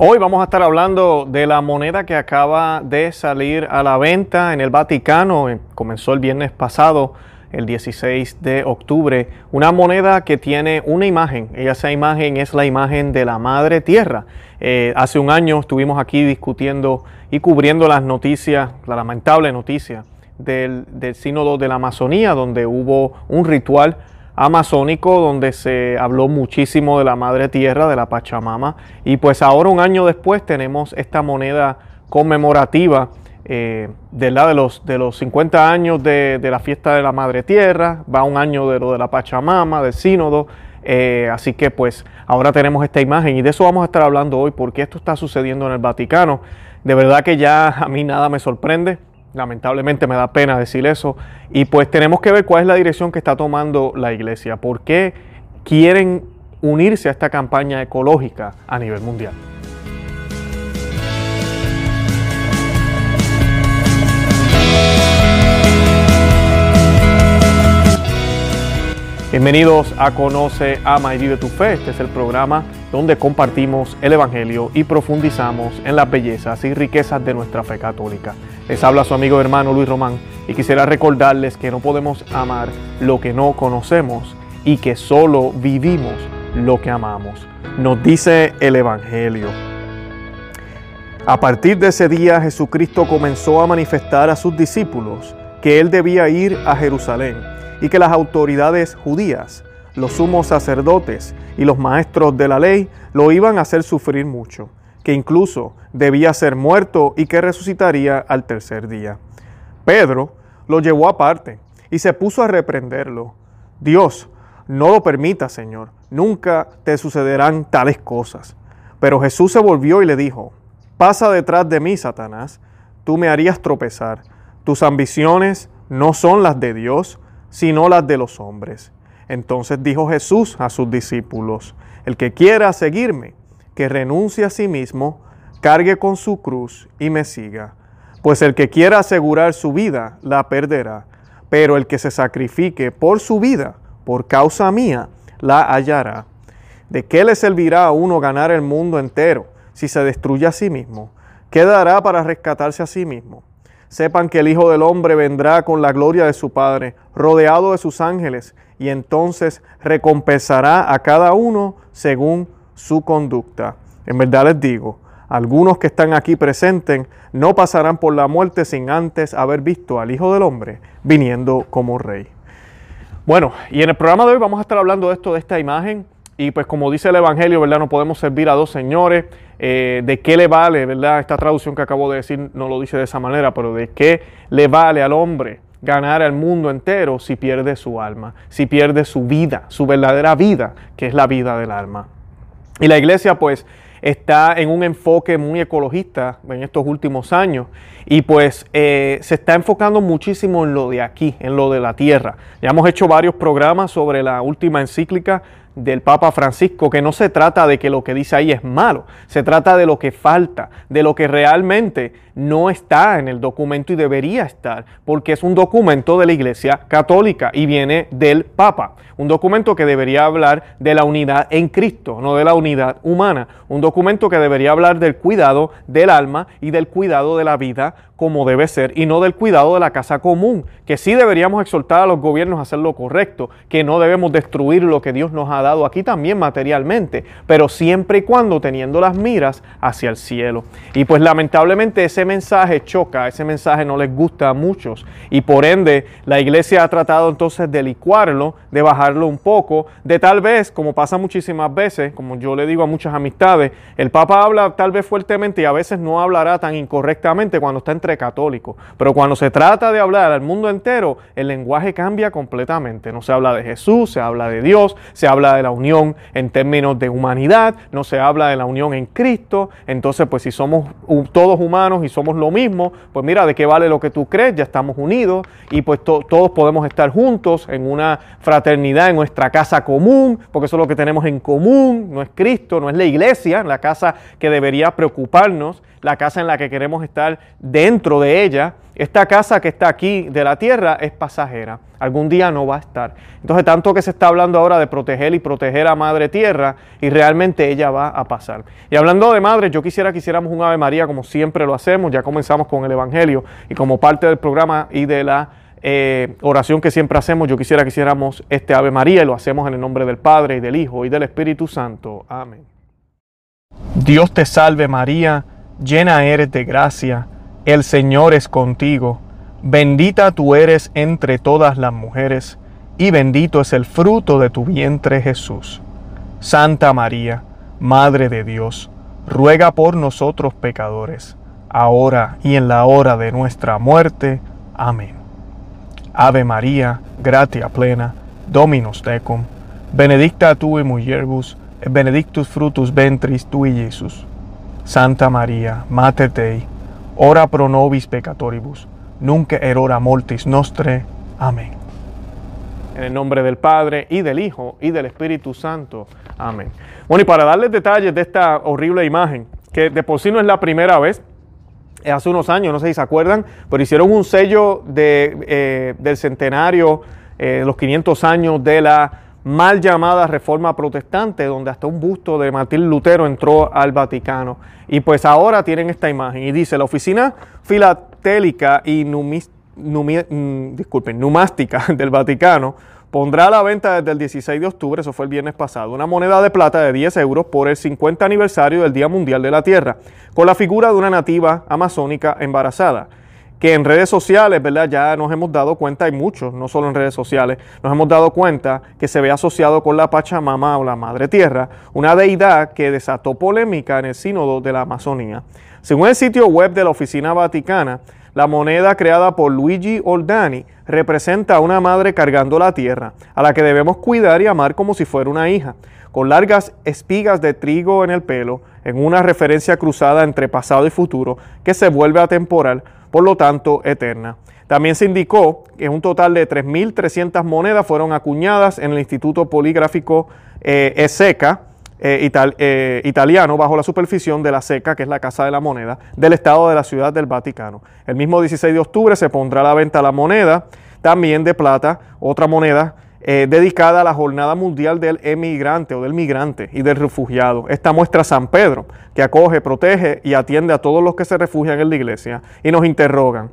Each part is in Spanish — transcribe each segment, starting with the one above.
Hoy vamos a estar hablando de la moneda que acaba de salir a la venta en el Vaticano. Eh, comenzó el viernes pasado, el 16 de octubre. Una moneda que tiene una imagen. Esa imagen es la imagen de la Madre Tierra. Eh, hace un año estuvimos aquí discutiendo y cubriendo las noticias, la lamentable noticia del, del Sínodo de la Amazonía, donde hubo un ritual amazónico donde se habló muchísimo de la madre tierra, de la Pachamama. Y pues ahora un año después tenemos esta moneda conmemorativa eh, de, de, los, de los 50 años de, la fiesta de la madre tierra, va un año de lo de la Pachamama, del sínodo. Eh, así que pues ahora tenemos esta imagen y de eso vamos a estar hablando hoy porque esto está sucediendo en el Vaticano. De verdad que ya a mí nada me sorprende. Lamentablemente me da pena decir eso. Y pues tenemos que ver cuál es la dirección que está tomando la iglesia. ¿Por qué quieren unirse a esta campaña ecológica a nivel mundial? Bienvenidos a Conoce, Ama y Vive tu Fe. Este es el programa donde compartimos el Evangelio y profundizamos en las bellezas y riquezas de nuestra fe católica. Les habla su amigo hermano Luis Román y quisiera recordarles que no podemos amar lo que no conocemos y que solo vivimos lo que amamos. Nos dice el Evangelio. A partir de ese día Jesucristo comenzó a manifestar a sus discípulos que él debía ir a Jerusalén y que las autoridades judías, los sumos sacerdotes y los maestros de la ley lo iban a hacer sufrir mucho que incluso debía ser muerto y que resucitaría al tercer día. Pedro lo llevó aparte y se puso a reprenderlo. Dios, no lo permita, Señor, nunca te sucederán tales cosas. Pero Jesús se volvió y le dijo, pasa detrás de mí, Satanás, tú me harías tropezar, tus ambiciones no son las de Dios, sino las de los hombres. Entonces dijo Jesús a sus discípulos, el que quiera seguirme, que renuncie a sí mismo, cargue con su cruz y me siga. Pues el que quiera asegurar su vida, la perderá, pero el que se sacrifique por su vida, por causa mía, la hallará. ¿De qué le servirá a uno ganar el mundo entero si se destruye a sí mismo? ¿Qué dará para rescatarse a sí mismo? Sepan que el Hijo del Hombre vendrá con la gloria de su Padre, rodeado de sus ángeles, y entonces recompensará a cada uno según su conducta. En verdad les digo, algunos que están aquí presentes no pasarán por la muerte sin antes haber visto al Hijo del Hombre viniendo como rey. Bueno, y en el programa de hoy vamos a estar hablando de esto, de esta imagen. Y pues como dice el Evangelio, ¿verdad? No podemos servir a dos señores. Eh, ¿De qué le vale, verdad? Esta traducción que acabo de decir no lo dice de esa manera, pero ¿de qué le vale al hombre ganar al mundo entero si pierde su alma, si pierde su vida, su verdadera vida, que es la vida del alma? Y la iglesia pues está en un enfoque muy ecologista en estos últimos años y pues eh, se está enfocando muchísimo en lo de aquí, en lo de la tierra. Ya hemos hecho varios programas sobre la última encíclica del Papa Francisco, que no se trata de que lo que dice ahí es malo, se trata de lo que falta, de lo que realmente no está en el documento y debería estar, porque es un documento de la Iglesia Católica y viene del Papa, un documento que debería hablar de la unidad en Cristo, no de la unidad humana, un documento que debería hablar del cuidado del alma y del cuidado de la vida como debe ser y no del cuidado de la casa común, que sí deberíamos exhortar a los gobiernos a hacer lo correcto, que no debemos destruir lo que Dios nos ha dado aquí también materialmente, pero siempre y cuando teniendo las miras hacia el cielo. Y pues lamentablemente ese mensaje choca, ese mensaje no les gusta a muchos y por ende la iglesia ha tratado entonces de licuarlo, de bajarlo un poco, de tal vez, como pasa muchísimas veces, como yo le digo a muchas amistades, el Papa habla tal vez fuertemente y a veces no hablará tan incorrectamente cuando está entre católico, Pero cuando se trata de hablar al mundo entero, el lenguaje cambia completamente. No se habla de Jesús, se habla de Dios, se habla de la unión en términos de humanidad, no se habla de la unión en Cristo. Entonces, pues si somos todos humanos y somos lo mismo, pues mira, ¿de qué vale lo que tú crees? Ya estamos unidos y pues todos podemos estar juntos en una fraternidad, en nuestra casa común, porque eso es lo que tenemos en común. No es Cristo, no es la iglesia, la casa que debería preocuparnos, la casa en la que queremos estar dentro dentro de ella, esta casa que está aquí de la tierra es pasajera. Algún día no va a estar. Entonces, tanto que se está hablando ahora de proteger y proteger a Madre Tierra, y realmente ella va a pasar. Y hablando de madre, yo quisiera que hiciéramos un Ave María como siempre lo hacemos. Ya comenzamos con el Evangelio y como parte del programa y de la eh, oración que siempre hacemos, yo quisiera que hiciéramos este Ave María y lo hacemos en el nombre del Padre y del Hijo y del Espíritu Santo. Amén. Dios te salve María, llena eres de gracia el Señor es contigo, bendita tú eres entre todas las mujeres, y bendito es el fruto de tu vientre Jesús. Santa María, Madre de Dios, ruega por nosotros pecadores, ahora y en la hora de nuestra muerte. Amén. Ave María, gratia plena, Dominus tecum, benedicta tu in et benedictus frutus ventris tui, Jesús. Santa María, Mater Dei, ora pro nobis peccatoribus, nunca erora mortis nostre. Amén. En el nombre del Padre y del Hijo y del Espíritu Santo. Amén. Bueno, y para darles detalles de esta horrible imagen, que de por sí no es la primera vez, hace unos años, no sé si se acuerdan, pero hicieron un sello de, eh, del centenario, eh, los 500 años de la mal llamada reforma protestante, donde hasta un busto de Martín Lutero entró al Vaticano. Y pues ahora tienen esta imagen y dice, la oficina filatélica y numis, mm, numástica del Vaticano pondrá a la venta desde el 16 de octubre, eso fue el viernes pasado, una moneda de plata de 10 euros por el 50 aniversario del Día Mundial de la Tierra, con la figura de una nativa amazónica embarazada que en redes sociales, ¿verdad? Ya nos hemos dado cuenta, hay muchos, no solo en redes sociales, nos hemos dado cuenta que se ve asociado con la Pachamama o la Madre Tierra, una deidad que desató polémica en el sínodo de la Amazonía. Según el sitio web de la Oficina Vaticana, la moneda creada por Luigi Oldani representa a una madre cargando la tierra, a la que debemos cuidar y amar como si fuera una hija, con largas espigas de trigo en el pelo, en una referencia cruzada entre pasado y futuro que se vuelve atemporal por lo tanto, eterna. También se indicó que un total de 3.300 monedas fueron acuñadas en el Instituto Poligráfico eh, ESECA, eh, eh, italiano bajo la superficie de la SECA, que es la Casa de la Moneda, del Estado de la Ciudad del Vaticano. El mismo 16 de octubre se pondrá a la venta la moneda, también de plata, otra moneda eh, dedicada a la Jornada Mundial del Emigrante o del Migrante y del Refugiado. Esta muestra San Pedro, que acoge, protege y atiende a todos los que se refugian en la iglesia y nos interrogan.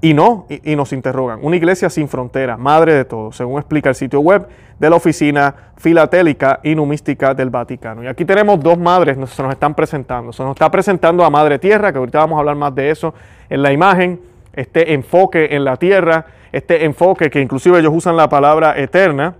Y no, y, nos interrogan. Una iglesia sin frontera, madre de todos, según explica el sitio web de la Oficina Filatélica y Numística del Vaticano. Y aquí tenemos dos madres que se nos están presentando. Se nos está presentando a Madre Tierra, que ahorita vamos a hablar más de eso en la imagen, este enfoque en la tierra este enfoque, que inclusive ellos usan la palabra eterna,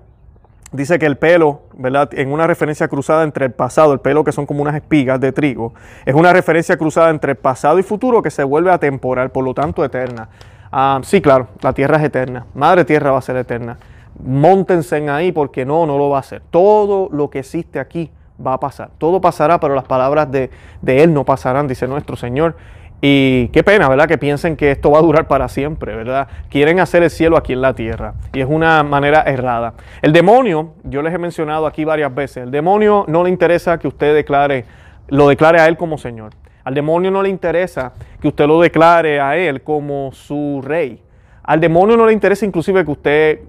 dice que el pelo, ¿verdad? En una referencia cruzada entre el pasado, el pelo que son como unas espigas de trigo, es una referencia cruzada entre pasado y futuro que se vuelve atemporal, por lo tanto eterna. Ah, sí, claro, la tierra es eterna, madre tierra va a ser eterna. Móntense en ahí porque no, no lo va a ser. Todo lo que existe aquí va a pasar. Todo pasará, pero las palabras de, de Él no pasarán, dice nuestro Señor. Y qué pena, ¿verdad? Que piensen que esto va a durar para siempre, ¿verdad? Quieren hacer el cielo aquí en la tierra. Y es una manera errada. El demonio, yo les he mencionado aquí varias veces, el demonio no le interesa que usted declare, lo declare a él como Señor. Al demonio no le interesa que usted lo declare a él como su rey. Al demonio no le interesa inclusive que usted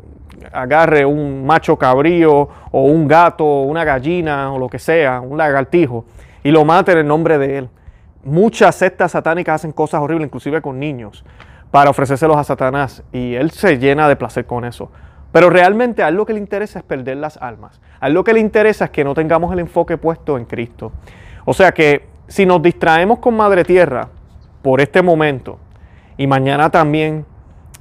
agarre un macho cabrío o un gato, una gallina o lo que sea, un lagartijo, y lo mate en el nombre de él muchas sectas satánicas hacen cosas horribles, inclusive con niños, para ofrecérselos a Satanás. Y él se llena de placer con eso. Pero realmente a lo que le interesa es perder las almas. A lo que le interesa es que no tengamos el enfoque puesto en Cristo. O sea que si nos distraemos con Madre Tierra por este momento, y mañana también,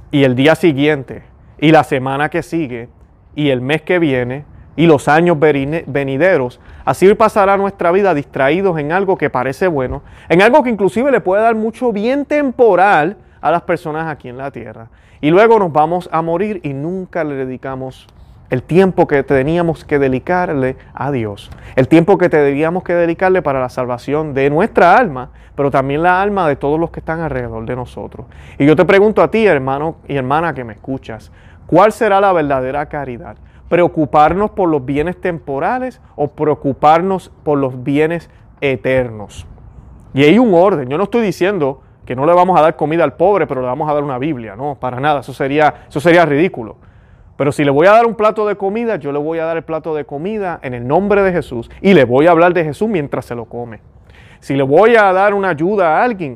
y el día siguiente, y la semana que sigue, y el mes que viene, y los años venideros. Así pasará nuestra vida distraídos en algo que parece bueno, en algo que inclusive le puede dar mucho bien temporal a las personas aquí en la tierra. Y luego nos vamos a morir y nunca le dedicamos el tiempo que teníamos que dedicarle a Dios, el tiempo que debíamos que dedicarle para la salvación de nuestra alma, pero también la alma de todos los que están alrededor de nosotros. Y yo te pregunto a ti, hermano y hermana que me escuchas, ¿cuál será la verdadera caridad? preocuparnos por los bienes temporales o preocuparnos por los bienes eternos. Y hay un orden. Yo no estoy diciendo que no le vamos a dar comida al pobre, pero le vamos a dar una Biblia. No, para nada. Eso sería, eso sería ridículo. Pero si le voy a dar un plato de comida, yo le voy a dar el plato de comida en el nombre de Jesús y le voy a hablar de Jesús mientras se lo come. Si le voy a dar una ayuda a alguien,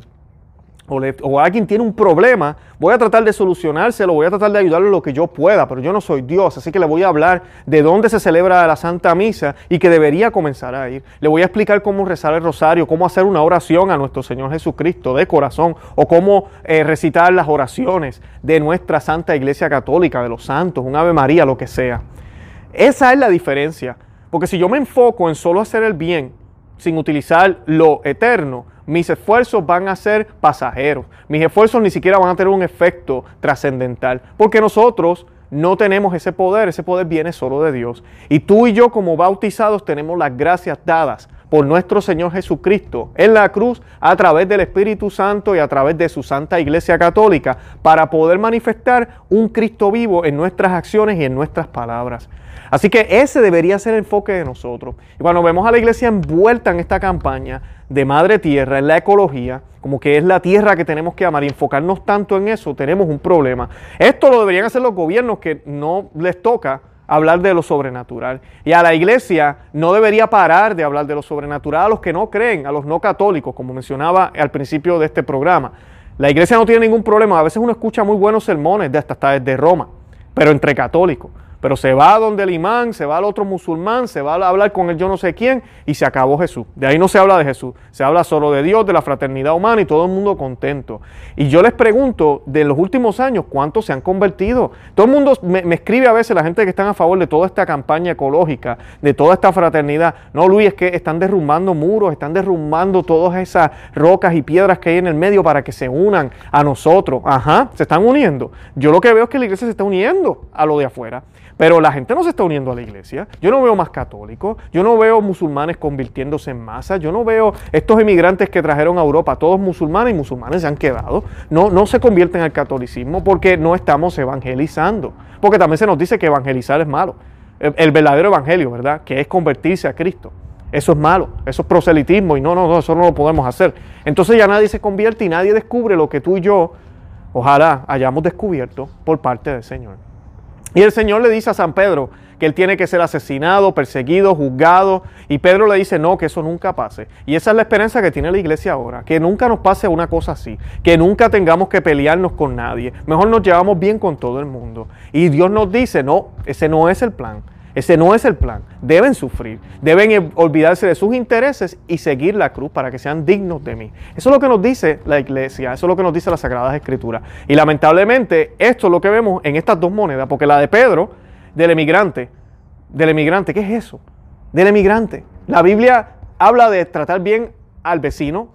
o, alguien tiene un problema, voy a tratar de solucionárselo, voy a tratar de ayudarlo lo que yo pueda, pero yo no soy Dios, así que le voy a hablar de dónde se celebra la Santa Misa y que debería comenzar a ir. Le voy a explicar cómo rezar el rosario, cómo hacer una oración a nuestro Señor Jesucristo de corazón, o cómo eh, recitar las oraciones de nuestra Santa Iglesia Católica, de los santos, un Ave María, lo que sea. Esa es la diferencia, porque si yo me enfoco en solo hacer el bien, sin utilizar lo eterno, mis esfuerzos van a ser pasajeros. Mis esfuerzos ni siquiera van a tener un efecto trascendental, porque nosotros no tenemos ese poder, ese poder viene solo de Dios. Y tú y yo como bautizados tenemos las gracias dadas por nuestro Señor Jesucristo en la cruz a través del Espíritu Santo y a través de su Santa Iglesia Católica para poder manifestar un Cristo vivo en nuestras acciones y en nuestras palabras. Así que ese debería ser el enfoque de nosotros. Y cuando vemos a la iglesia envuelta en esta campaña de madre tierra, en la ecología, como que es la tierra que tenemos que amar y enfocarnos tanto en eso, tenemos un problema. Esto lo deberían hacer los gobiernos que no les toca hablar de lo sobrenatural. Y a la iglesia no debería parar de hablar de lo sobrenatural a los que no creen, a los no católicos, como mencionaba al principio de este programa. La iglesia no tiene ningún problema. A veces uno escucha muy buenos sermones de hasta, desde Roma, pero entre católicos. Pero se va a donde el imán, se va al otro musulmán, se va a hablar con el yo no sé quién y se acabó Jesús. De ahí no se habla de Jesús, se habla solo de Dios, de la fraternidad humana y todo el mundo contento. Y yo les pregunto, de los últimos años, ¿cuántos se han convertido? Todo el mundo me, escribe a veces la gente que están a favor de toda esta campaña ecológica, de toda esta fraternidad. No, Luis, es que están derrumbando muros, están derrumbando todas esas rocas y piedras que hay en el medio para que se unan a nosotros. Ajá, se están uniendo. Yo lo que veo es que la iglesia se está uniendo a lo de afuera. Pero la gente no se está uniendo a la iglesia. Yo no veo más católicos, yo no veo musulmanes convirtiéndose en masa, yo no veo estos inmigrantes que trajeron a Europa, todos musulmanes y musulmanes se han quedado. No, no se convierten al catolicismo porque no estamos evangelizando. Porque también se nos dice que evangelizar es malo. El, el verdadero evangelio, ¿verdad? Que es convertirse a Cristo. Eso es malo, eso es proselitismo y no, no, no, eso no lo podemos hacer. Entonces ya nadie se convierte y nadie descubre lo que tú y yo, ojalá hayamos descubierto por parte del Señor. Y el Señor le dice a San Pedro que él tiene que ser asesinado, perseguido, juzgado. Y Pedro le dice, no, que eso nunca pase. Y esa es la esperanza que tiene la iglesia ahora, que nunca nos pase una cosa así, que nunca tengamos que pelearnos con nadie. Mejor nos llevamos bien con todo el mundo. Y Dios nos dice, no, ese no es el plan. Ese no es el plan. Deben sufrir, deben eh, olvidarse de sus intereses y seguir la cruz para que sean dignos de mí. Eso es lo que nos dice la iglesia, eso es lo que nos dice las Sagradas Escrituras. Y lamentablemente esto es lo que vemos en estas dos monedas, porque la de Pedro, del emigrante, del emigrante, ¿qué es eso? Del emigrante. La Biblia habla de tratar bien al vecino,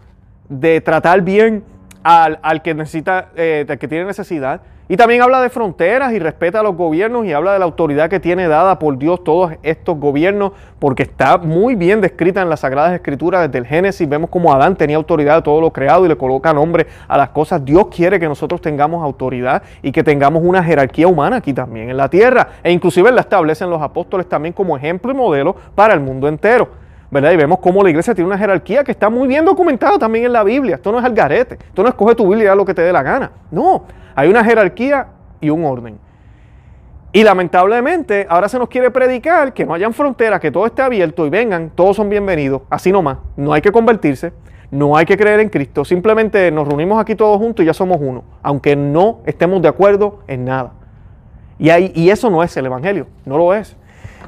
de tratar bien al, que necesita, eh, al que tiene necesidad, y también habla de fronteras y respeta a los gobiernos y habla de la autoridad que tiene dada por Dios todos estos gobiernos, porque está muy bien descrita en las Sagradas Escrituras desde el Génesis. Vemos como Adán tenía autoridad de todo lo creado y le coloca nombre a las cosas. Dios quiere que nosotros tengamos autoridad y que tengamos una jerarquía humana aquí también en la tierra. E inclusive la establecen los apóstoles también como ejemplo y modelo para el mundo entero. ¿verdad? Y vemos cómo la iglesia tiene una jerarquía que está muy bien documentada también en la Biblia. Esto no es al garete, esto no escoge tu Biblia lo que te dé la gana. No, hay una jerarquía y un orden. Y lamentablemente ahora se nos quiere predicar que no hayan fronteras, que todo esté abierto y vengan, todos son bienvenidos, así nomás. No hay que convertirse, no hay que creer en Cristo, simplemente nos reunimos aquí todos juntos y ya somos uno, aunque no estemos de acuerdo en nada. Y, y eso no es el Evangelio, no lo es.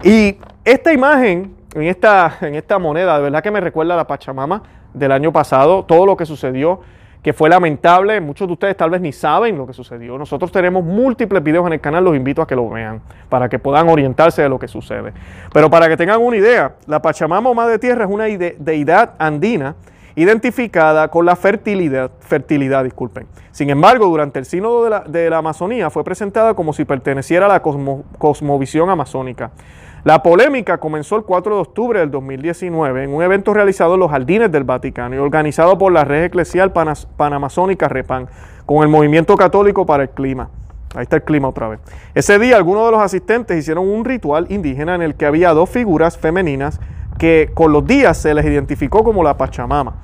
Y esta imagen en esta, en esta moneda, de verdad que me recuerda a la Pachamama del año pasado, todo lo que sucedió, que fue lamentable. Muchos de ustedes tal vez ni saben lo que sucedió. Nosotros tenemos múltiples videos en el canal, los invito a que lo vean, para que puedan orientarse de lo que sucede. Pero para que tengan una idea, la Pachamama o Madre Tierra es una deidad andina identificada con la fertilidad, fertilidad, disculpen. Sin embargo, durante el sínodo de la, Amazonía fue presentada como si perteneciera a la cosmovisión amazónica. La polémica comenzó el 4 de octubre del 2019 en un evento realizado en los jardines del Vaticano y organizado por la Red Eclesial Panamazónica Repan con el Movimiento Católico para el Clima. Ahí está el clima otra vez. Ese día algunos de los asistentes hicieron un ritual indígena en el que había dos figuras femeninas que con los días se les identificó como la Pachamama.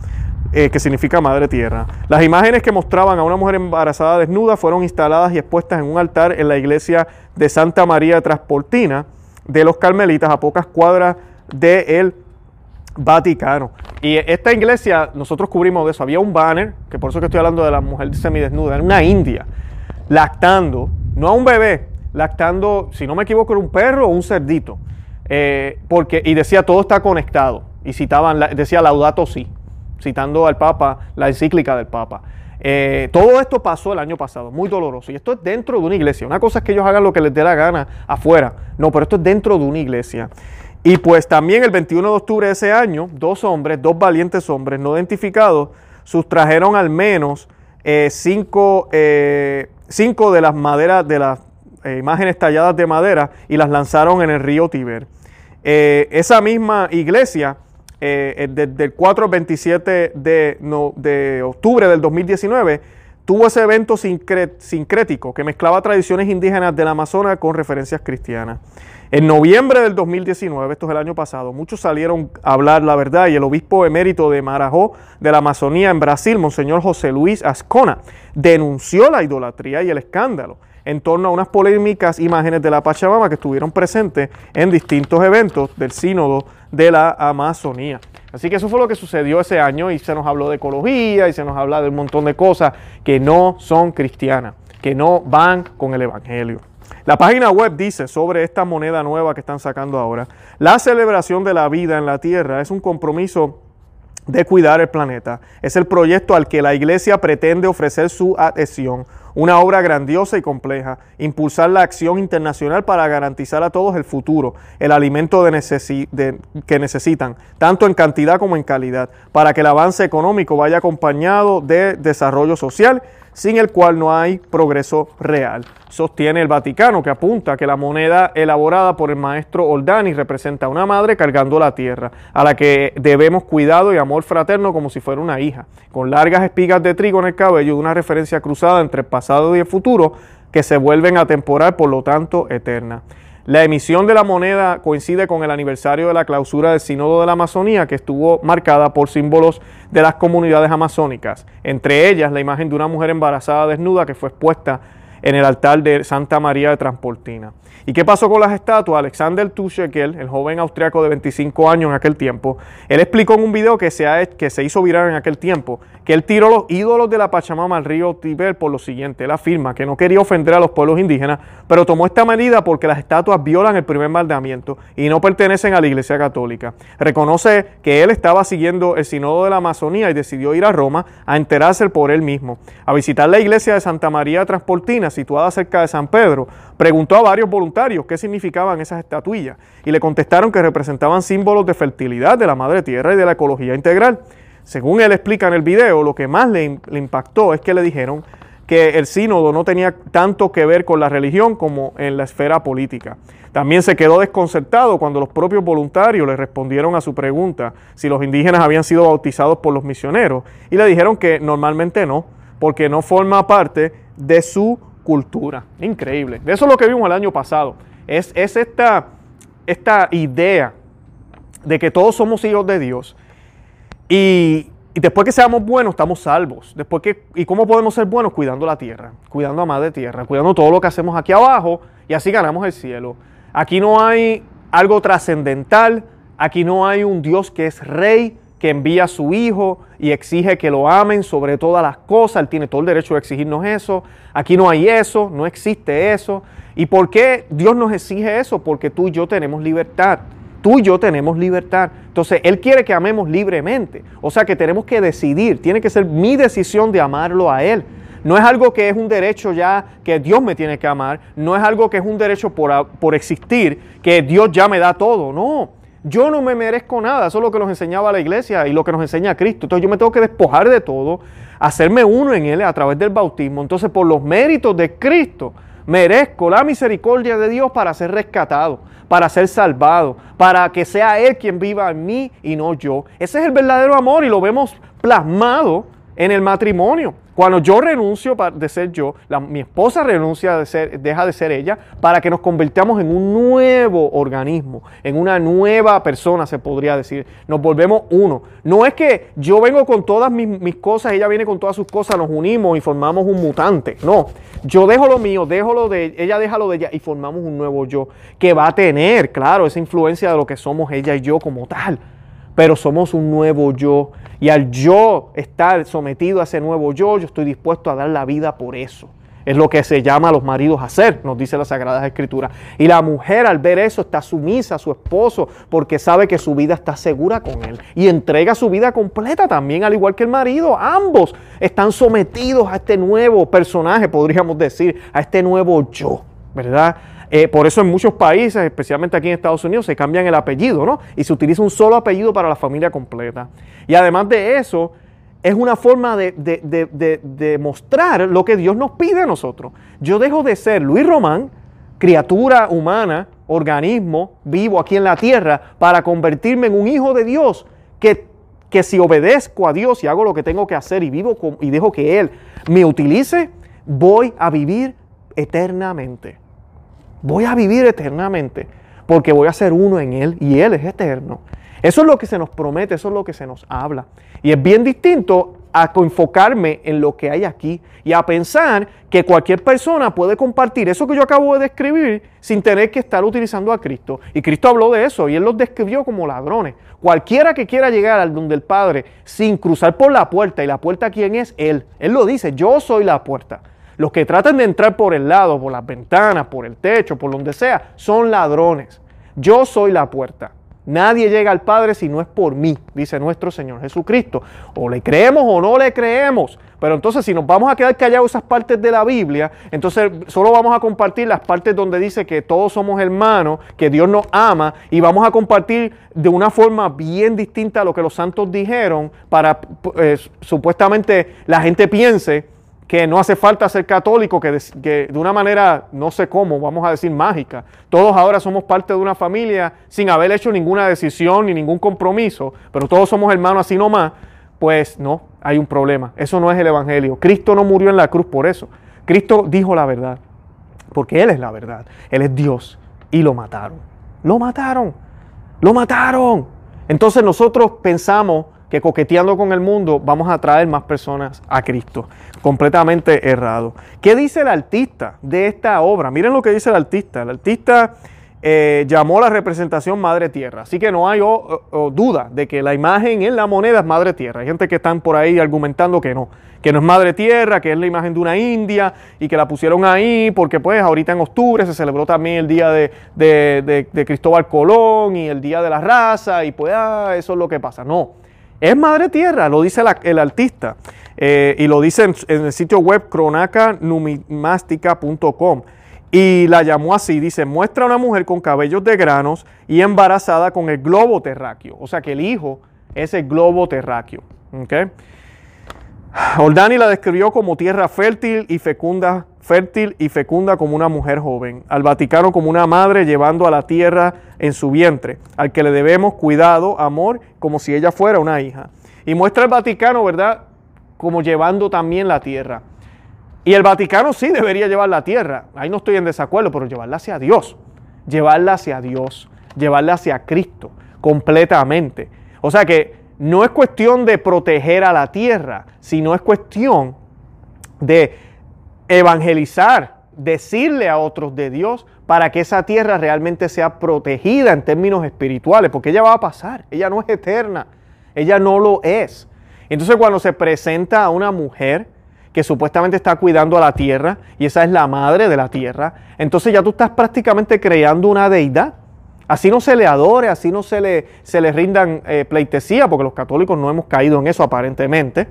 Eh, que significa Madre Tierra. Las imágenes que mostraban a una mujer embarazada desnuda fueron instaladas y expuestas en un altar en la iglesia de Santa María Transportina, de los carmelitas, a pocas cuadras del Vaticano. Y esta iglesia, nosotros cubrimos de eso. Había un banner, que por eso que estoy hablando de la mujer semidesnuda, era una india, lactando, no a un bebé, lactando, si no me equivoco, era un perro o un cerdito. Eh, porque, y decía, todo está conectado. Y citaban, decía Laudato Si, citando al Papa, la encíclica del Papa. Eh, todo esto pasó el año pasado, muy doloroso. Y esto es dentro de una iglesia. Una cosa es que ellos hagan lo que les dé la gana afuera. No, pero esto es dentro de una iglesia. Y pues también el 21 de octubre de ese año, dos hombres, dos valientes hombres no identificados, sustrajeron al menos eh, cinco, eh, cinco, de las maderas, de las imágenes talladas de madera y las lanzaron en el río Tiber. esa misma iglesia eh, eh, desde el 4 al 27 de, de octubre del 2019, tuvo ese evento sincrético que mezclaba tradiciones indígenas del Amazonas con referencias cristianas. En noviembre del 2019, esto es el año pasado, muchos salieron a hablar la verdad y el obispo emérito de Marajó, de la Amazonía en Brasil, Monseñor José Luis Ascona, denunció la idolatría y el escándalo en torno a unas polémicas imágenes de la Pachamama que estuvieron presentes en distintos eventos del sínodo de la Amazonía. Así que eso fue lo que sucedió ese año y se nos habló de ecología y se nos habla de un montón de cosas que no son cristianas, que no van con el Evangelio. La página web dice sobre esta moneda nueva que están sacando ahora, la celebración de la vida en la tierra es un compromiso de cuidar el planeta. Es el proyecto al que la iglesia pretende ofrecer su adhesión una obra grandiosa y compleja, impulsar la acción internacional para garantizar a todos el futuro, el alimento que necesitan, tanto en cantidad como en calidad, para que el avance económico vaya acompañado de desarrollo social, sin el cual no hay progreso real. Sostiene el Vaticano, que apunta que la moneda elaborada por el maestro Oldani representa a una madre cargando la tierra, a la que debemos cuidado y amor fraterno como si fuera una hija, con largas espigas de trigo en el cabello, y una referencia cruzada entre y el futuro, que se vuelven temporal por lo tanto, eterna. La emisión de la moneda coincide con el aniversario de la clausura del Sínodo de la Amazonía, que estuvo marcada por símbolos de las comunidades amazónicas, entre ellas la imagen de una mujer embarazada desnuda que fue expuesta en el altar de Santa María de Transportina. ¿Y qué pasó con las estatuas? Alexander Tuschekel, el joven austriaco de 25 años en aquel tiempo, él explicó en un video que se, que se hizo viral en aquel tiempo que él tiró los ídolos de la Pachamama al río Tíber por lo siguiente. Él afirma que no quería ofender a los pueblos indígenas, pero tomó esta medida porque las estatuas violan el primer mandamiento y no pertenecen a la Iglesia Católica. Reconoce que él estaba siguiendo el Sinodo de la Amazonía y decidió ir a Roma a enterarse por él mismo, a visitar la iglesia de Santa María de Transportina situada cerca de San Pedro, preguntó a varios voluntarios qué significaban esas estatuillas y le contestaron que representaban símbolos de fertilidad de la madre tierra y de la ecología integral. Según él explica en el video, lo que más le, impactó es que le dijeron que el sínodo no tenía tanto que ver con la religión como en la esfera política. También se quedó desconcertado cuando los propios voluntarios le respondieron a su pregunta si los indígenas habían sido bautizados por los misioneros y le dijeron que normalmente no, porque no forma parte de su cultura. Increíble. Eso es lo que vimos el año pasado. Es, esta, esta idea de que todos somos hijos de Dios y, después que seamos buenos estamos salvos. Después que, ¿Y cómo podemos ser buenos? Cuidando la tierra, cuidando a Madre Tierra, cuidando todo lo que hacemos aquí abajo y así ganamos el cielo. Aquí no hay algo trascendental, aquí no hay un Dios que es rey, que envía a su hijo y exige que lo amen sobre todas las cosas. Él tiene todo el derecho de exigirnos eso. Aquí no hay eso, no existe eso. ¿Y por qué Dios nos exige eso? Porque tú y yo tenemos libertad. Tú y yo tenemos libertad. Entonces, Él quiere que amemos libremente. O sea que tenemos que decidir. Tiene que ser mi decisión de amarlo a Él. No es algo que es un derecho ya que Dios me tiene que amar. No es algo que es un derecho por, por existir, que Dios ya me da todo. No, yo no me merezco nada, eso es lo que nos enseñaba la iglesia y lo que nos enseña Cristo. Entonces yo me tengo que despojar de todo, hacerme uno en Él a través del bautismo. Entonces por los méritos de Cristo merezco la misericordia de Dios para ser rescatado, para ser salvado, para que sea Él quien viva en mí y no yo. Ese es el verdadero amor y lo vemos plasmado en el matrimonio. Cuando yo renuncio de ser yo, mi esposa renuncia de ser, deja de ser ella, para que nos convirtamos en un nuevo organismo, en una nueva persona, se podría decir. Nos volvemos uno. No es que yo vengo con todas mis, cosas, ella viene con todas sus cosas, nos unimos y formamos un mutante. No, yo dejo lo mío, dejo lo de ella, deja lo de ella y formamos un nuevo yo, que va a tener, claro, esa influencia de lo que somos ella y yo como tal pero somos un nuevo yo, y al yo estar sometido a ese nuevo yo, yo estoy dispuesto a dar la vida por eso. Es lo que se llama a los maridos hacer, nos dice la Sagradas Escrituras. Y la mujer al ver eso está sumisa a su esposo porque sabe que su vida está segura con él. Y entrega su vida completa también, al igual que el marido. Ambos están sometidos a este nuevo personaje, podríamos decir, a este nuevo yo, ¿verdad? Eh, por eso en muchos países, especialmente aquí en Estados Unidos, se cambian el apellido, ¿no? Y se utiliza un solo apellido para la familia completa. Y además de eso, es una forma de, de, de mostrar lo que Dios nos pide a nosotros. Yo dejo de ser Luis Román, criatura humana, organismo vivo aquí en la tierra, para convertirme en un hijo de Dios que que si obedezco a Dios y hago lo que tengo que hacer y vivo con, y dejo que Él me utilice, voy a vivir eternamente. Voy a vivir eternamente porque voy a ser uno en Él y Él es eterno. Eso es lo que se nos promete, eso es lo que se nos habla. Y es bien distinto a enfocarme en lo que hay aquí y a pensar que cualquier persona puede compartir eso que yo acabo de describir sin tener que estar utilizando a Cristo. Y Cristo habló de eso y él los describió como ladrones. Cualquiera que quiera llegar al donde el Padre sin cruzar por la puerta, y la puerta quién es, Él. Él lo dice, yo soy la puerta. Los que tratan de entrar por el lado, por las ventanas, por el techo, por donde sea, son ladrones. Yo soy la puerta. Nadie llega al Padre si no es por mí, dice nuestro Señor Jesucristo. O le creemos o no le creemos. Pero entonces si nos vamos a quedar callados esas partes de la Biblia, entonces solo vamos a compartir las partes donde dice que todos somos hermanos, que Dios nos ama, y vamos a compartir de una forma bien distinta a lo que los santos dijeron para eh, supuestamente la gente piense que no hace falta ser católico, que de, que de, una manera, no sé cómo, vamos a decir mágica, todos ahora somos parte de una familia sin haber hecho ninguna decisión ni ningún compromiso, pero todos somos hermanos así nomás, pues no, hay un problema. Eso no es el Evangelio. Cristo no murió en la cruz por eso. Cristo dijo la verdad, porque Él es la verdad, Él es Dios, y lo mataron. Lo mataron, lo mataron. Entonces nosotros pensamos que coqueteando con el mundo vamos a atraer más personas a Cristo. Completamente errado. ¿Qué dice el artista de esta obra? Miren lo que dice el artista. El artista eh, llamó la representación Madre Tierra. Así que no hay duda de que la imagen en la moneda es Madre Tierra. Hay gente que están por ahí argumentando que no, que no es Madre Tierra, que es la imagen de una India y que la pusieron ahí porque pues ahorita en octubre se celebró también el día de, Cristóbal Colón y el día de la raza y pues ah, eso es lo que pasa. No. Es madre tierra, lo dice el artista. Eh, y lo dice en, el sitio web cronacanumimástica.com. Y la llamó así, dice, muestra a una mujer con cabellos de granos y embarazada con el globo terráqueo. O sea que el hijo es el globo terráqueo. ¿ok?, Oldani la describió como tierra fértil y fecunda, fértil y fecunda como una mujer joven, al Vaticano como una madre llevando a la tierra en su vientre, al que le debemos cuidado, amor, como si ella fuera una hija. Y muestra el Vaticano, ¿verdad? Como llevando también la tierra. Y el Vaticano sí debería llevar la tierra, ahí no estoy en desacuerdo, pero llevarla hacia Dios, llevarla hacia Dios, llevarla hacia Cristo completamente. O sea que no es cuestión de proteger a la tierra, sino es cuestión de evangelizar, decirle a otros de Dios para que esa tierra realmente sea protegida en términos espirituales, porque ella va a pasar, ella no es eterna, ella no lo es. Entonces cuando se presenta a una mujer que supuestamente está cuidando a la tierra, y esa es la madre de la tierra, entonces ya tú estás prácticamente creando una deidad Así no se le adore, así no se le, se rindan eh, pleitesía, porque los católicos no hemos caído en eso aparentemente.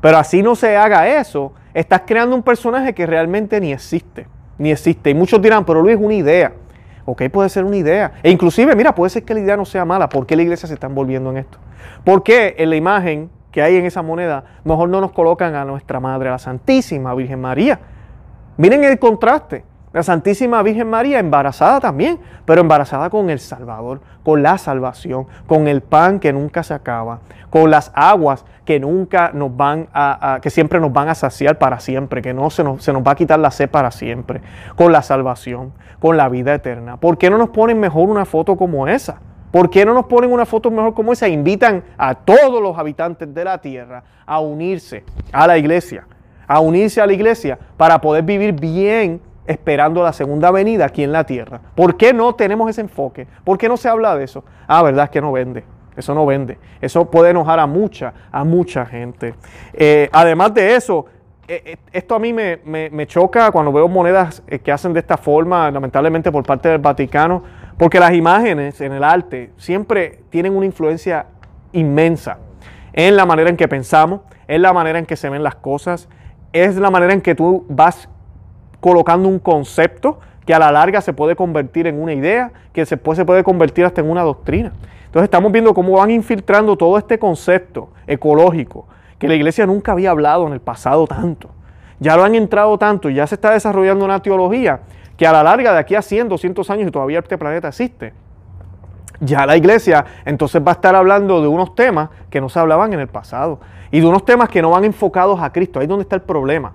Pero así no se haga eso, estás creando un personaje que realmente ni existe, ni existe. Y muchos dirán, pero Luis, una idea. Ok, puede ser una idea. E inclusive, mira, puede ser que la idea no sea mala. ¿Por qué la iglesia se está envolviendo en esto? ¿Por qué en la imagen que hay en esa moneda mejor no nos colocan a nuestra Madre, a la Santísima Virgen María? Miren el contraste. La Santísima Virgen María embarazada también, pero embarazada con el Salvador, con la salvación, con el pan que nunca se acaba, con las aguas que nunca nos van a, que siempre nos van a saciar para siempre, que no se nos, se nos va a quitar la sed para siempre, con la salvación, con la vida eterna. ¿Por qué no nos ponen mejor una foto como esa? ¿Por qué no nos ponen una foto mejor como esa? Invitan a todos los habitantes de la tierra a unirse a la iglesia, a unirse a la iglesia para poder vivir bien esperando la segunda venida aquí en la tierra. ¿Por qué no tenemos ese enfoque? ¿Por qué no se habla de eso? Ah, verdad es que no vende. Eso no vende. Eso puede enojar a mucha, a mucha gente. Eh, además de eso, eh, eh, esto a mí me, me, choca cuando veo monedas que hacen de esta forma, lamentablemente por parte del Vaticano, porque las imágenes en el arte siempre tienen una influencia inmensa en la manera en que pensamos, en la manera en que se ven las cosas, es la manera en que tú vas colocando un concepto que a la larga se puede convertir en una idea, que después se puede convertir hasta en una doctrina. Entonces estamos viendo cómo van infiltrando todo este concepto ecológico que la iglesia nunca había hablado en el pasado tanto. Ya lo han entrado tanto, ya se está desarrollando una teología que a la larga de aquí a 100, 200 años y todavía este planeta existe. Ya la iglesia entonces va a estar hablando de unos temas que no se hablaban en el pasado y de unos temas que no van enfocados a Cristo. Ahí es donde está el problema.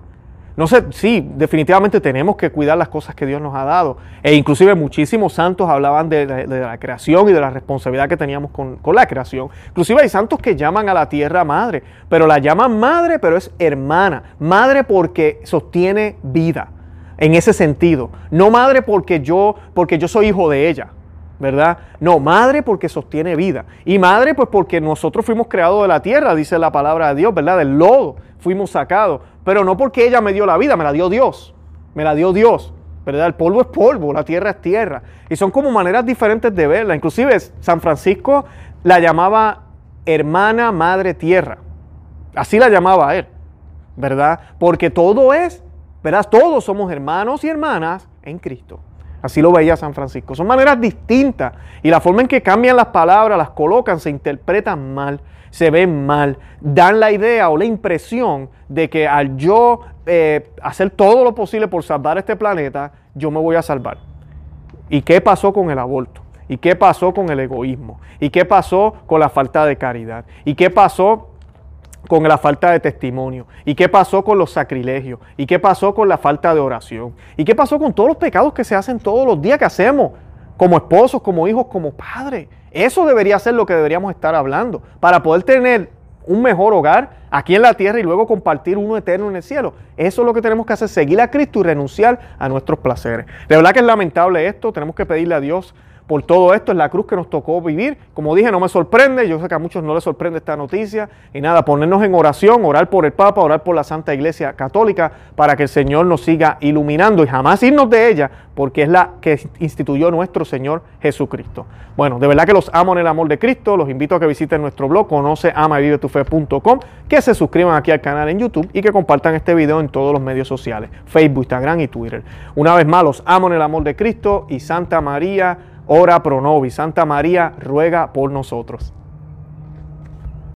No sé, sí, definitivamente tenemos que cuidar las cosas que Dios nos ha dado. E inclusive muchísimos santos hablaban de, la creación y de la responsabilidad que teníamos con, con, la creación. Inclusive hay santos que llaman a la tierra madre, pero la llaman madre, pero es hermana. Madre porque sostiene vida, en ese sentido. No madre porque yo, porque yo soy hijo de ella. ¿verdad? No, madre porque sostiene vida. Y madre pues porque nosotros fuimos creados de la tierra, dice la palabra de Dios, ¿verdad? Del lodo fuimos sacados. Pero no porque ella me dio la vida, me la dio Dios. Me la dio Dios. ¿verdad? El polvo es polvo, la tierra es tierra. Y son como maneras diferentes de verla. Inclusive San Francisco la llamaba hermana madre tierra. Así la llamaba él, ¿verdad? Porque todo es, ¿verdad? Todos somos hermanos y hermanas en Cristo. Así lo veía San Francisco. Son maneras distintas y la forma en que cambian las palabras, las colocan, se interpretan mal, se ven mal, dan la idea o la impresión de que al yo eh, hacer todo lo posible por salvar este planeta, yo me voy a salvar. ¿Y qué pasó con el aborto? ¿Y qué pasó con el egoísmo? ¿Y qué pasó con la falta de caridad? ¿Y qué pasó con con la falta de testimonio? ¿Y qué pasó con los sacrilegios? ¿Y qué pasó con la falta de oración? ¿Y qué pasó con todos los pecados que se hacen todos los días que hacemos? Como esposos, como hijos, como padres. Eso debería ser lo que deberíamos estar hablando para poder tener un mejor hogar aquí en la tierra y luego compartir uno eterno en el cielo. Eso es lo que tenemos que hacer, seguir a Cristo y renunciar a nuestros placeres. De verdad que es lamentable esto, tenemos que pedirle a Dios por todo esto, es la cruz que nos tocó vivir. Como dije, no me sorprende, yo sé que a muchos no les sorprende esta noticia. Y nada, ponernos en oración, orar por el Papa, orar por la Santa Iglesia Católica, para que el Señor nos siga iluminando y jamás irnos de ella, porque es la que instituyó nuestro Señor Jesucristo. Bueno, de verdad que los amo en el amor de Cristo, los invito a que visiten nuestro blog, conoce, vive tu que se suscriban aquí al canal en YouTube y que compartan este video en todos los medios sociales, Facebook, Instagram y Twitter. Una vez más, los amo en el amor de Cristo y Santa María ora pro nobis. Santa María, ruega por nosotros.